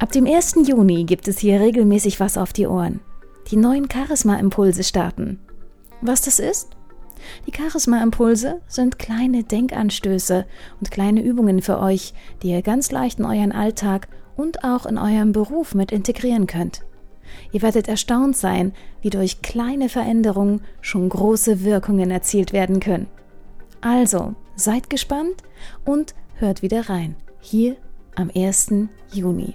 Ab dem 1. Juni gibt es hier regelmäßig was auf die Ohren. Die neuen Charisma-Impulse starten. Was das ist? Die Charisma-Impulse sind kleine Denkanstöße und kleine Übungen für euch, die ihr ganz leicht in euren Alltag und auch in eurem Beruf mit integrieren könnt. Ihr werdet erstaunt sein, wie durch kleine Veränderungen schon große Wirkungen erzielt werden können. Also, seid gespannt und hört wieder rein, hier am 1. Juni.